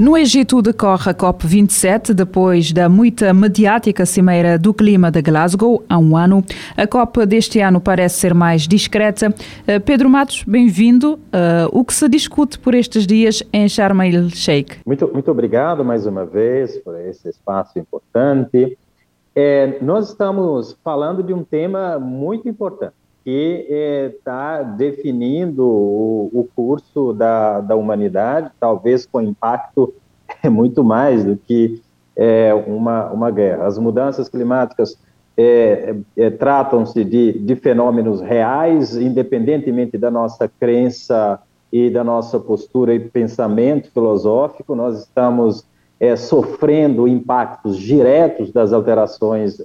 No Egito decorre a COP27, depois da muita mediática Cimeira do Clima de Glasgow, há um ano. A COP deste ano parece ser mais discreta. Uh, Pedro Matos, bem-vindo. Uh, o que se discute por estes dias em Sharm el-Sheikh? Muito, muito obrigado mais uma vez por esse espaço importante. É, nós estamos falando de um tema muito importante que está é, definindo o, o, curso da, da humanidade, talvez com impacto muito mais do que é, uma, uma guerra. As mudanças climáticas é, é, tratam-se de, de fenômenos reais, independentemente da nossa crença e da nossa postura e pensamento filosófico, nós estamos é, sofrendo impactos diretos das alterações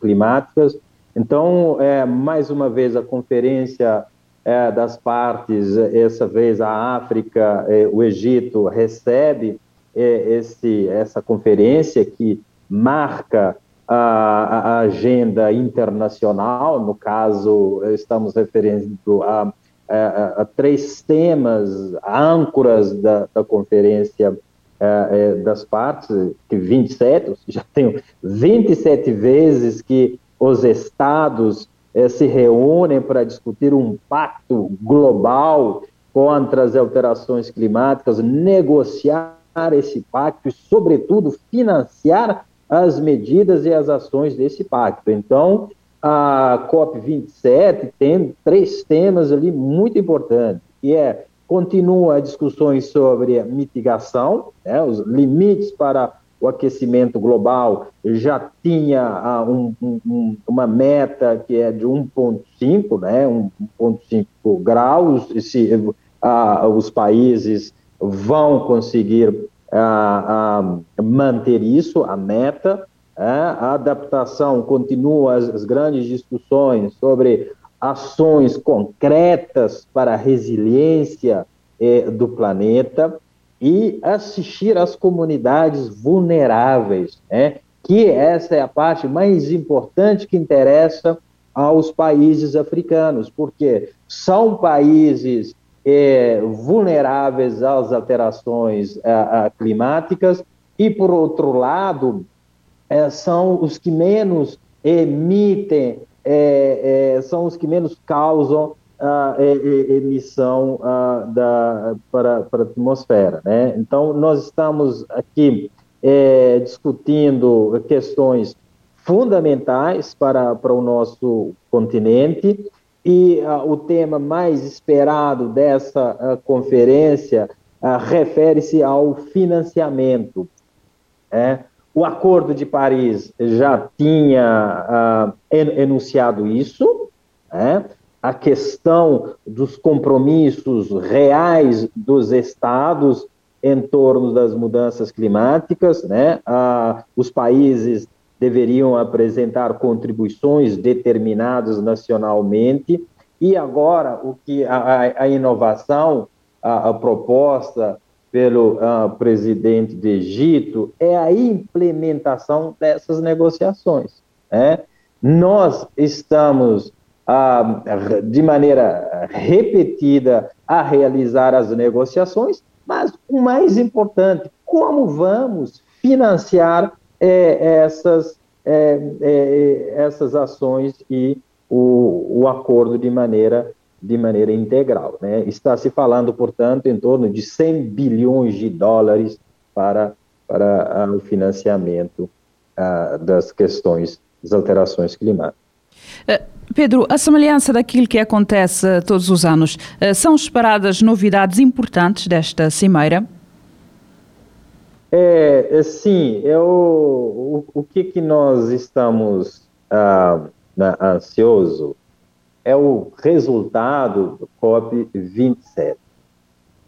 climáticas. Então, é, mais uma vez, a conferência é, das partes, essa vez a África, é, o Egito, recebe esse, essa conferência que marca a, a, agenda internacional, no caso, estamos referindo a, a, a três temas âncoras da, da conferência é, das partes, que 27, já tenho 27 vezes que os estados é, se reúnem para discutir um pacto global contra as alterações climáticas, negociar esse pacto e, sobretudo, financiar as medidas e as ações desse pacto. Então, a COP27 tem três temas ali muito importantes, que é Continua discussões sobre mitigação, né, os limites para o aquecimento global já tinha uh, um, um, uma meta que é de 1,5, né, 1,5 graus, e se uh, os países vão conseguir uh, manter isso, a meta. É, a adaptação continua as, as grandes discussões sobre ações concretas para a resiliência eh, do planeta e assistir às comunidades vulneráveis, né? que essa é a parte mais importante que interessa aos países africanos, porque são países eh, vulneráveis às alterações climáticas e, por outro lado, eh, são os que menos emitem é, é, são os que menos causam a emissão da, para, para a atmosfera. Né? Então, nós estamos aqui é, discutindo questões fundamentais para, para o nosso continente e uh, o tema mais esperado dessa conferência refere-se ao financiamento. Né? O Acordo de Paris já tinha enunciado isso, né? A questão dos compromissos reais dos estados em torno das mudanças climáticas, né? Uh, os países deveriam apresentar contribuições determinadas nacionalmente, e agora o que a, a inovação, a, a proposta pelo presidente do Egito é a implementação dessas negociações. Né? Nós estamos, uh, de maneira repetida, a realizar as negociações, mas o mais importante, como vamos financiar é, essas, é, é, essas ações e o, o acordo de maneira de maneira integral. Né? Está se falando, portanto, em torno de 100 bilhões de dólares para, para uh, o financiamento uh, das questões das alterações climáticas. Uh, Pedro, a semelhança daquilo que acontece todos os anos, são esperadas novidades importantes desta cimeira? É, é sim, eu, o, o que, que nós estamos uh, ansioso é o resultado do COP27.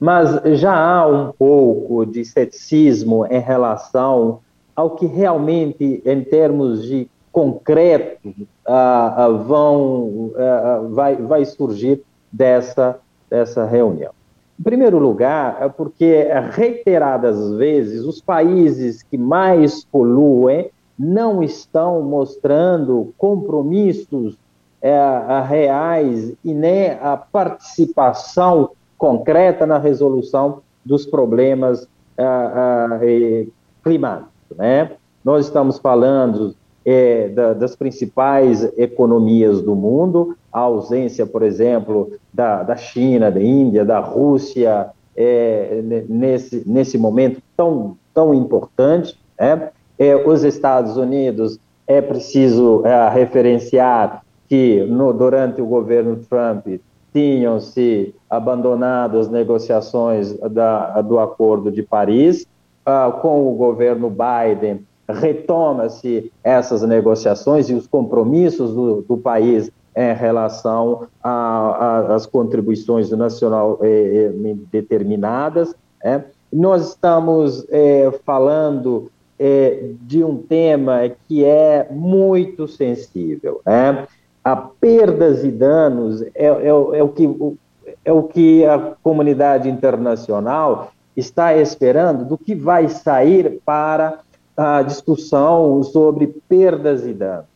mas já há um pouco de ceticismo em relação ao que realmente, em termos de concreto, uh, uh, vão, uh, vai, vai surgir dessa, dessa reunião. Em primeiro lugar, é porque reiteradas vezes os países que mais poluem não estão mostrando compromissos é, reais e nem a participação concreta na resolução dos problemas é, climáticos. Né? Nós estamos falando é, da, das principais economias do mundo, a ausência, por exemplo, da, da China, da Índia, da Rússia, é, nesse, nesse momento tão, tão importante. Né? É, os Estados Unidos, é preciso é, referenciar que no, durante o governo Trump tinham se abandonado as negociações da, do Acordo de Paris, uh, com o governo Biden retoma-se essas negociações e os compromissos do, do país em relação às contribuições nacional eh, eh, determinadas. É. Nós estamos eh, falando eh, de um tema que é muito sensível. Né? A perdas e danos é, é, é, o que, é o que a comunidade internacional está esperando do que vai sair para a discussão sobre perdas e danos.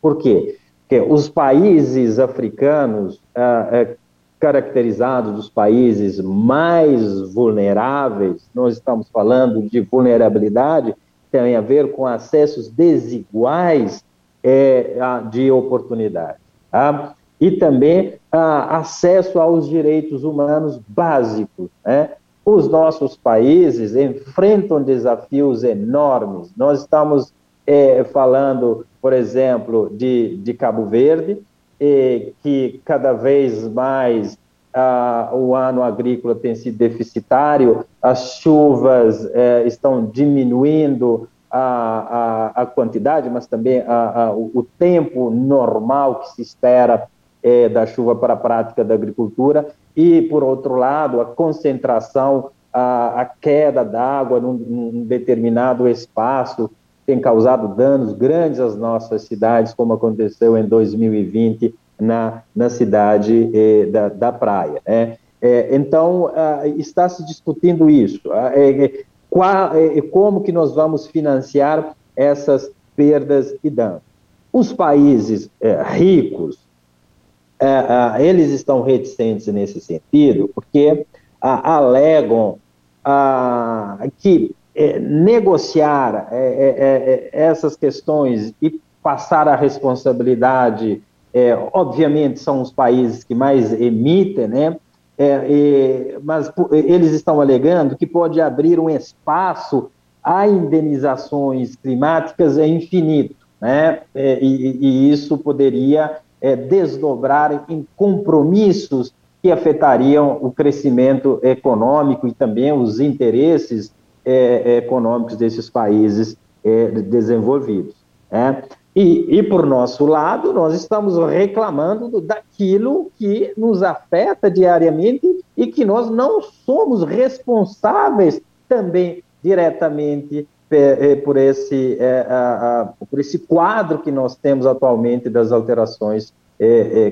Por quê? Porque os países africanos, ah, é, caracterizados dos países mais vulneráveis, nós estamos falando de vulnerabilidade, tem a ver com acessos desiguais é, de oportunidade. Tá? E também ah, acesso aos direitos humanos básicos. Né? Os nossos países enfrentam desafios enormes. Nós estamos é, falando, por exemplo, de, de Cabo Verde, que cada vez mais ah, o ano agrícola tem sido deficitário, as chuvas é, estão diminuindo a, a, a, quantidade, mas também a, o, o, tempo normal que se espera é, da chuva para a prática da agricultura e, por outro lado, a concentração, a, a queda d'água num, num, determinado espaço tem causado danos grandes às nossas cidades, como aconteceu em 2020 na, na cidade eh, da, da praia. Né? É, então, está se discutindo isso. Ah, é, qual, é, como que nós vamos financiar essas perdas e danos? Os países é, ricos, é, é, eles estão reticentes nesse sentido, porque alegam que é, negociar é, essas questões e passar a responsabilidade, obviamente são os países que mais emitem, né? mas eles estão alegando que pode abrir um espaço a indenizações climáticas é infinito, né? E, e, isso poderia é, desdobrar em compromissos que afetariam o crescimento econômico e também os interesses é, econômicos desses países é, desenvolvidos. Né? E, e, por nosso lado, nós estamos reclamando daquilo que nos afeta diariamente e que nós não somos responsáveis também diretamente é, é, por esse, é, por esse quadro que nós temos atualmente das alterações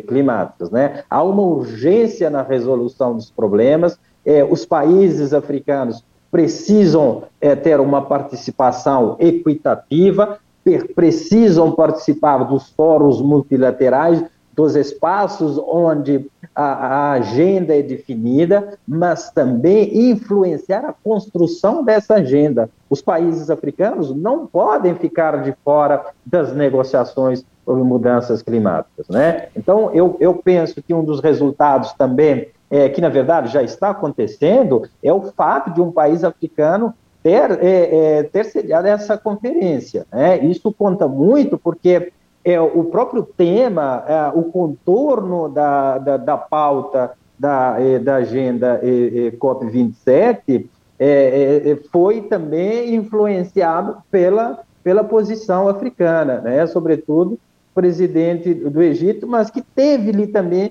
climáticas. Né? Há uma urgência na resolução dos problemas, os países africanos precisam ter uma participação equitativa, precisam participar dos fóruns multilaterais, dos espaços onde a, a, agenda é definida, mas também influenciar a construção dessa agenda. Os países africanos não podem ficar de fora das negociações sobre mudanças climáticas, né? Então, eu, eu penso que um dos resultados também, é, que na verdade já está acontecendo, é o fato de um país africano ter, é, é, ter sediado essa conferência. Né? Isso conta muito porque é, o próprio tema, é, o contorno da, da, da pauta da, é, da agenda é, é COP27 é, é, foi também influenciado pela, pela posição africana, né? sobretudo o presidente do Egito, mas que teve ali também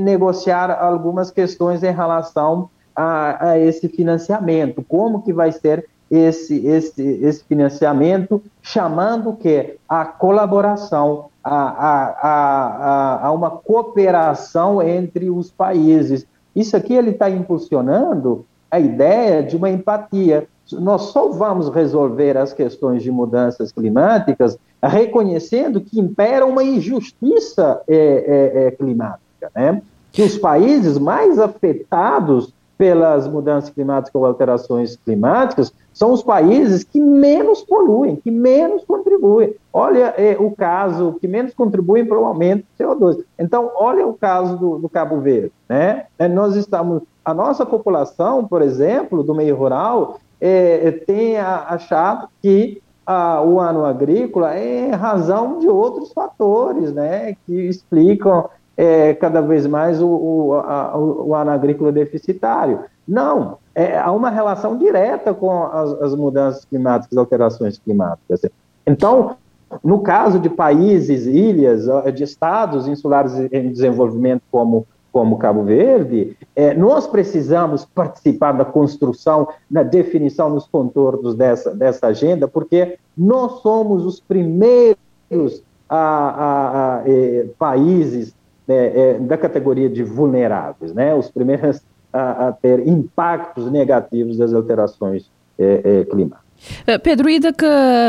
negociar algumas questões em relação a, a esse financiamento, como que vai ser esse, esse, esse financiamento, chamando que a colaboração, a, a, a, a uma cooperação entre os países. Isso aqui ele está impulsionando a ideia de uma empatia. Nós só vamos resolver as questões de mudanças climáticas reconhecendo que impera uma injustiça é, é, é, climática, né? Que os países mais afetados pelas mudanças climáticas ou alterações climáticas são os países que menos poluem, que menos contribuem. Olha é, o caso que menos contribuem para o aumento do CO2. Então, olha o caso do, do Cabo Verde. Né? É, nós estamos, a nossa população, por exemplo, do meio rural, é, é tem achado que a, o ano agrícola é razão de outros fatores, né, que explicam é, cada vez mais o, o, a, o, agrícola deficitário. Não, é, há uma relação direta com as, as mudanças climáticas, alterações climáticas. Então, no caso de países, ilhas, de estados insulares em desenvolvimento como como Cabo Verde, é, nós precisamos participar da construção, da definição dos contornos dessa, dessa agenda, porque nós somos os primeiros a, a, a, é, países é, é, da categoria de vulneráveis, né? os primeiros a, ter impactos negativos das alterações é, é, climáticas. Eh, Pedro, e de, que,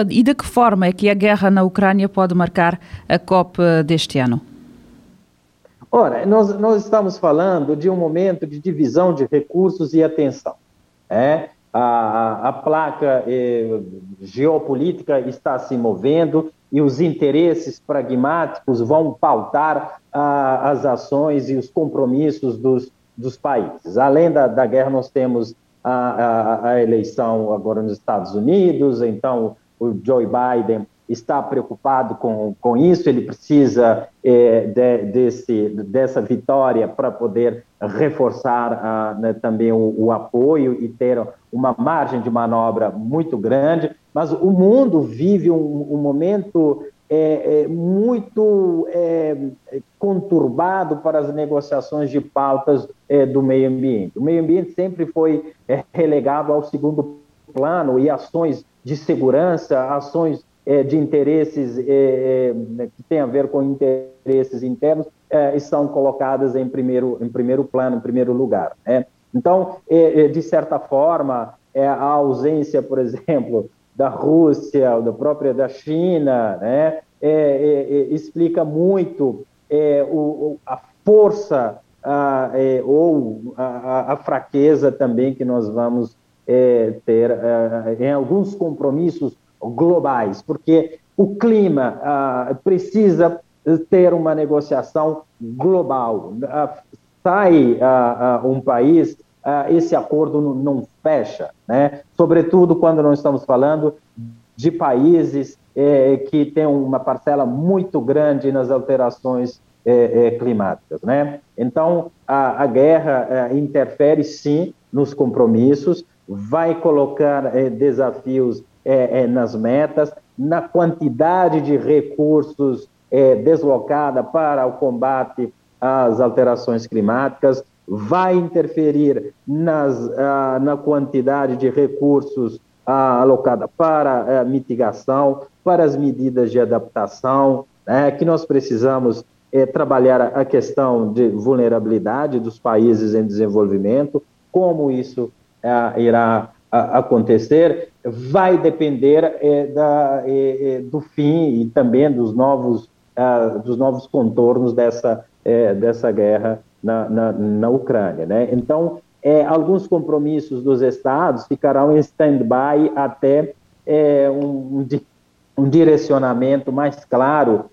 e de que forma é que a guerra na Ucrânia pode marcar a COP deste ano? Ora, nós, nós estamos falando de um momento de divisão de recursos e atenção. É? A, a placa eh, geopolítica está se movendo e os interesses pragmáticos vão pautar ah, as ações e os compromissos dos, dos países. Além da, da guerra, nós temos a, a, a eleição agora nos Estados Unidos, então o Joe Biden está preocupado com, com isso, ele precisa é, de, desse, dessa vitória para poder reforçar ah, né, também o, o, apoio e ter uma margem de manobra muito grande, mas o mundo vive um, um momento é, é, muito conturbado para as negociações de pautas do meio ambiente. O meio ambiente sempre foi relegado ao segundo plano e ações de segurança, ações é, de interesses é, é, que tem a ver com interesses internos é, estão colocadas em primeiro, em primeiro plano, em primeiro lugar. Né? Então, é, é, de certa forma, a ausência, por exemplo, da Rússia, da própria da China, né? explica muito o, a força a, ou a, a, fraqueza também que nós vamos ter em alguns compromissos globais, porque o clima ah, precisa ter uma negociação global. Ah, sai ah, um país, esse acordo não fecha, né? sobretudo quando não estamos falando de países eh, que têm uma parcela muito grande nas alterações eh, eh, climáticas. Né? Então, a, a guerra interfere sim nos compromissos, vai colocar desafios é, é, nas metas, na quantidade de recursos é, deslocada para o combate às alterações climáticas, vai interferir nas, ah, na quantidade de recursos ah, alocada para a mitigação, para as medidas de adaptação, né, que nós precisamos é, trabalhar a questão de vulnerabilidade dos países em desenvolvimento, como isso ah, irá acontecer vai depender é, da, é, do fim e também dos novos, uh, dos novos contornos dessa, é, dessa guerra na, na, na, Ucrânia. Né? Então, alguns compromissos dos estados ficarão em stand-by até um, um, direcionamento mais claro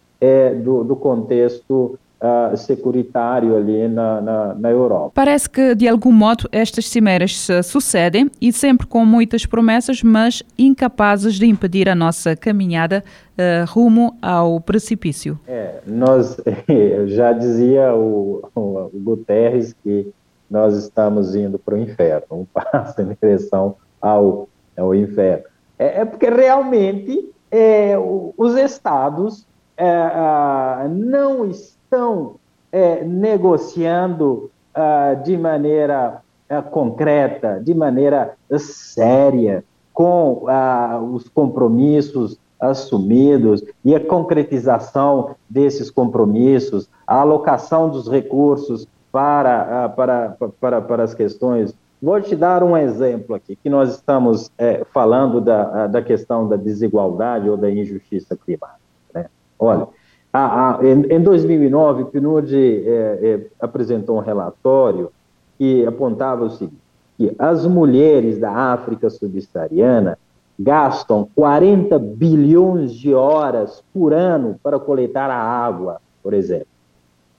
do, do contexto uh, securitário ali na, na, na, Europa. Parece que, de algum modo, estas cimeras se sucedem e sempre com muitas promessas, mas incapazes de impedir a nossa caminhada uh, rumo ao precipício. É, nós, já dizia o, o, o Guterres que nós estamos indo para o inferno, um passo em direção ao, ao inferno. É, é porque realmente é, os estados é, não estão estão é, negociando uh, de maneira é, concreta, de maneira séria, com ah, os compromissos assumidos e a concretização desses compromissos, a alocação dos recursos para, para, para, para as questões. Vou te dar um exemplo aqui, que nós estamos é, falando da, da questão da desigualdade ou da injustiça climática. Né? Olha, a, a, em, em, 2009, o PNUD é, é, apresentou um relatório que apontava o seguinte, que as mulheres da África subsaariana gastam 40 bilhões de horas por ano para coletar a água, por exemplo.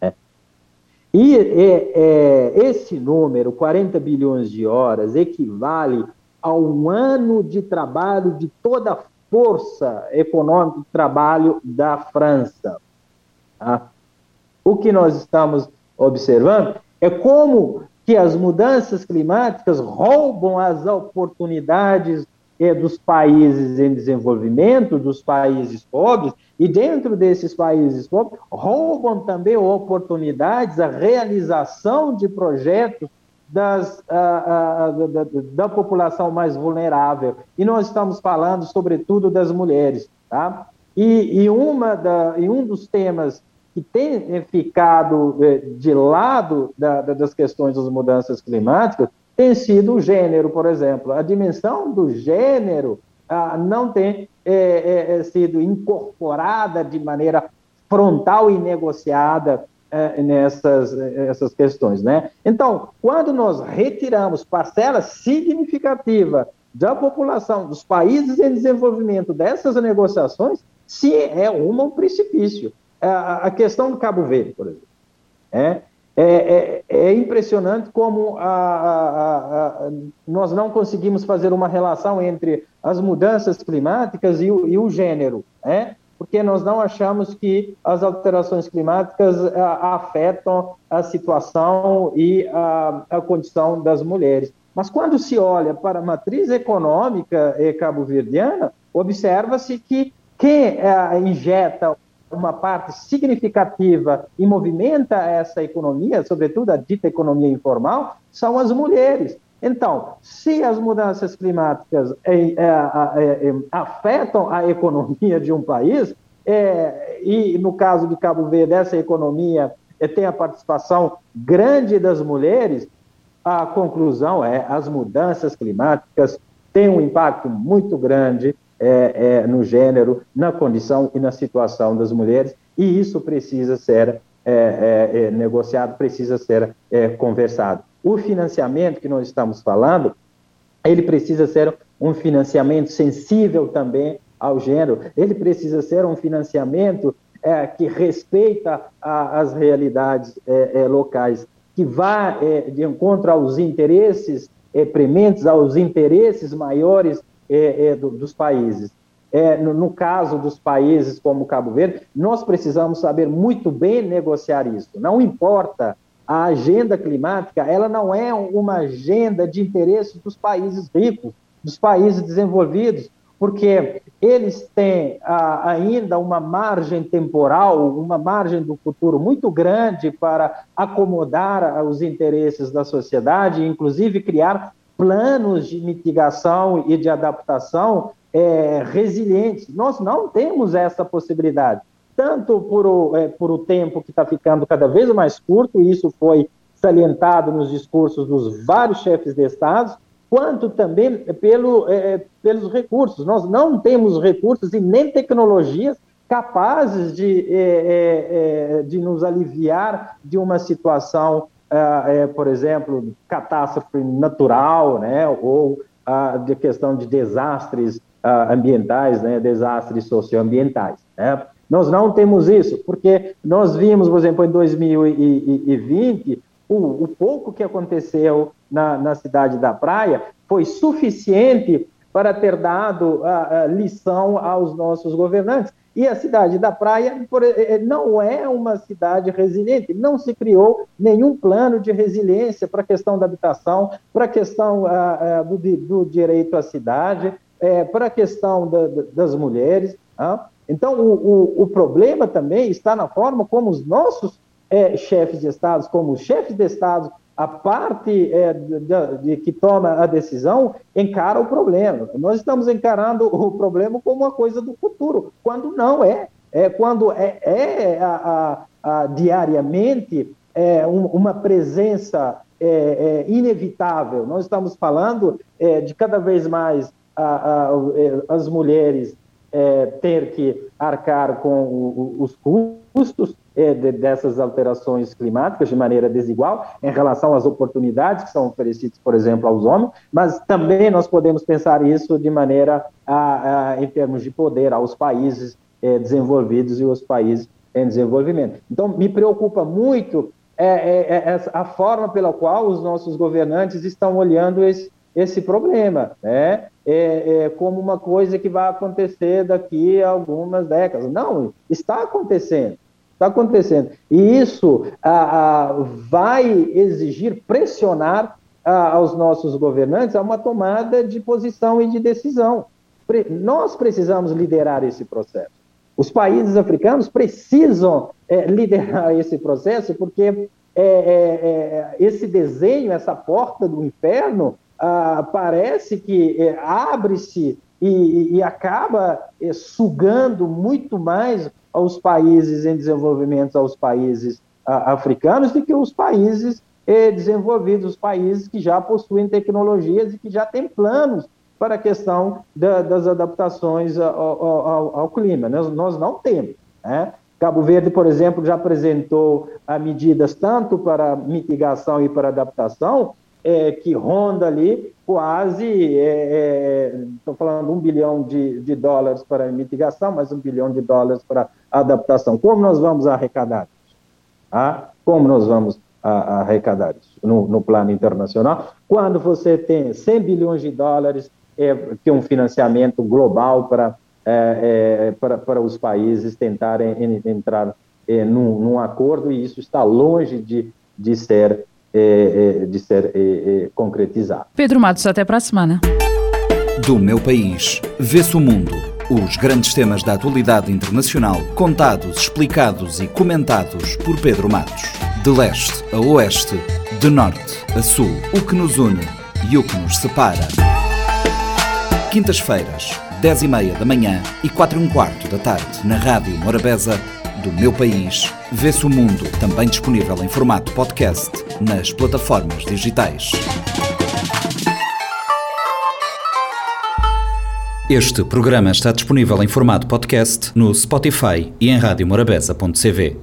Né? E é, é, esse número, 40 bilhões de horas, equivale a um ano de trabalho de toda a força econômica de trabalho da França. Tá? O que nós estamos observando é como que as mudanças climáticas roubam as oportunidades é, dos países em desenvolvimento, dos países pobres, e dentro desses países pobres, roubam também oportunidades, a realização de projetos das, da, da, população mais vulnerável. E nós estamos falando, sobretudo, das mulheres. Tá? E, e, uma da, e um dos temas que tem ficado é, de lado da, das questões das mudanças climáticas tem sido o gênero, por exemplo. A dimensão do gênero ah, não tem é, é, sido incorporada de maneira frontal e negociada é, nessas essas questões, né? Então, quando nós retiramos parcela significativa da população dos países em desenvolvimento dessas negociações, se é uma um precipício. A, questão do Cabo Verde, por exemplo. É, é, é, é impressionante como a, a, a, nós não conseguimos fazer uma relação entre as mudanças climáticas e o, e o gênero, né? Porque nós não achamos que as alterações climáticas afetam a situação e a, condição das mulheres. Mas quando se olha para a matriz econômica cabo-verdiana, observa-se que quem injeta uma parte significativa e movimenta essa economia, sobretudo a dita economia informal, são as mulheres. Então, se as mudanças climáticas é, é, é, afetam a economia de um país, é, e no caso de Cabo Verde, essa economia é, tem a participação grande das mulheres, a conclusão é as mudanças climáticas têm um impacto muito grande é, é, no gênero, na condição e na situação das mulheres, e isso precisa ser é, é, é negociado, precisa ser é, conversado. O financiamento que nós estamos falando, ele precisa ser um financiamento sensível também ao gênero, ele precisa ser um financiamento que respeita a, as realidades locais, que vá de encontro aos interesses prementes, aos interesses maiores é, é, do, dos países. É, no, no, caso dos países como Cabo Verde, nós precisamos saber muito bem negociar isso. Não importa a agenda climática, ela não é uma agenda de interesse dos países ricos, dos países desenvolvidos, porque eles têm ah, ainda uma margem temporal, uma margem do futuro muito grande para acomodar os interesses da sociedade, inclusive criar planos de mitigação e de adaptação é, resilientes. Nós não temos essa possibilidade, tanto por o, é, por o tempo que está ficando cada vez mais curto, e isso foi salientado nos discursos dos vários chefes de Estado, quanto também pelo, é, pelos recursos. Nós não temos recursos e nem tecnologias capazes de, é, é, é de nos aliviar de uma situação é, por exemplo, catástrofe natural, né, ou a de questão de desastres ambientais, né, desastres socioambientais. Né. Nós não temos isso, porque nós vimos, por exemplo, em 2020, o, o pouco que aconteceu na, na, cidade da Praia foi suficiente para ter dado a, a lição aos nossos governantes. E a cidade da Praia eh, eh, não é uma cidade resiliente, não se criou nenhum plano de resiliência para a questão da habitação, para a questão ah, ah, do, do, direito à cidade, é, para a questão da, das mulheres. Ah. Então, o, o, o, problema também está na forma como os nossos é, chefes de Estado, como os chefes de Estado a parte é, de, de, que toma a decisão encara o problema. Nós estamos encarando o problema como uma coisa do futuro, quando não é. É quando é, é a, a, a, diariamente é, um, uma presença é, é, inevitável. Nós estamos falando é, de cada vez mais as mulheres é, ter que arcar com o, os custos é, de, dessas alterações climáticas de maneira desigual em relação às oportunidades que são oferecidas, por exemplo, aos homens, mas também nós podemos pensar isso de maneira, a, a, em termos de poder, aos países é, desenvolvidos e os países em desenvolvimento. Então, me preocupa muito é, é, é a forma pela qual os nossos governantes estão olhando esse, esse problema, né? É, é, como uma coisa que vai acontecer daqui a algumas décadas. Não, está acontecendo. Está acontecendo. E isso vai exigir, pressionar a, aos nossos governantes a uma tomada de posição e de decisão. Pre nós precisamos liderar esse processo. Os países africanos precisam é, liderar esse processo, porque é, é, é, esse desenho, essa porta do inferno, ah, parece que é, abre-se e, e, acaba é, sugando muito mais aos países em desenvolvimento, aos países ah, africanos, do que os países é, desenvolvidos, os países que já possuem tecnologias e que já têm planos para a questão da, das adaptações ao, ao, ao clima. Nós, nós, não temos. Né? Cabo Verde, por exemplo, já apresentou medidas tanto para mitigação e para adaptação, é, que ronda ali quase, estou é, é, falando um bilhão de, de dólares para mitigação, mais um bilhão de dólares para adaptação. Como nós vamos arrecadar isso? Ah, como nós vamos a, arrecadar isso no, no, plano internacional? Quando você tem 100 bilhões de dólares, é, que um financiamento global para, é, é, para os países tentarem entrar é, num, num acordo, e isso está longe de, de ser é, é, de ser é, é, concretizado. Pedro Matos, até para a semana. Do meu país, vê-se o mundo. Os grandes temas da atualidade internacional, contados, explicados e comentados por Pedro Matos. De leste a oeste, de norte a sul, o que nos une e o que nos separa. Quintas-feiras, 10 e meia da manhã e 4 e um quarto da tarde, na Rádio Morabeza do meu país, vê-se o mundo, também disponível em formato podcast nas plataformas digitais. Este programa está disponível em formato podcast no Spotify e em radiomorabeza.cv.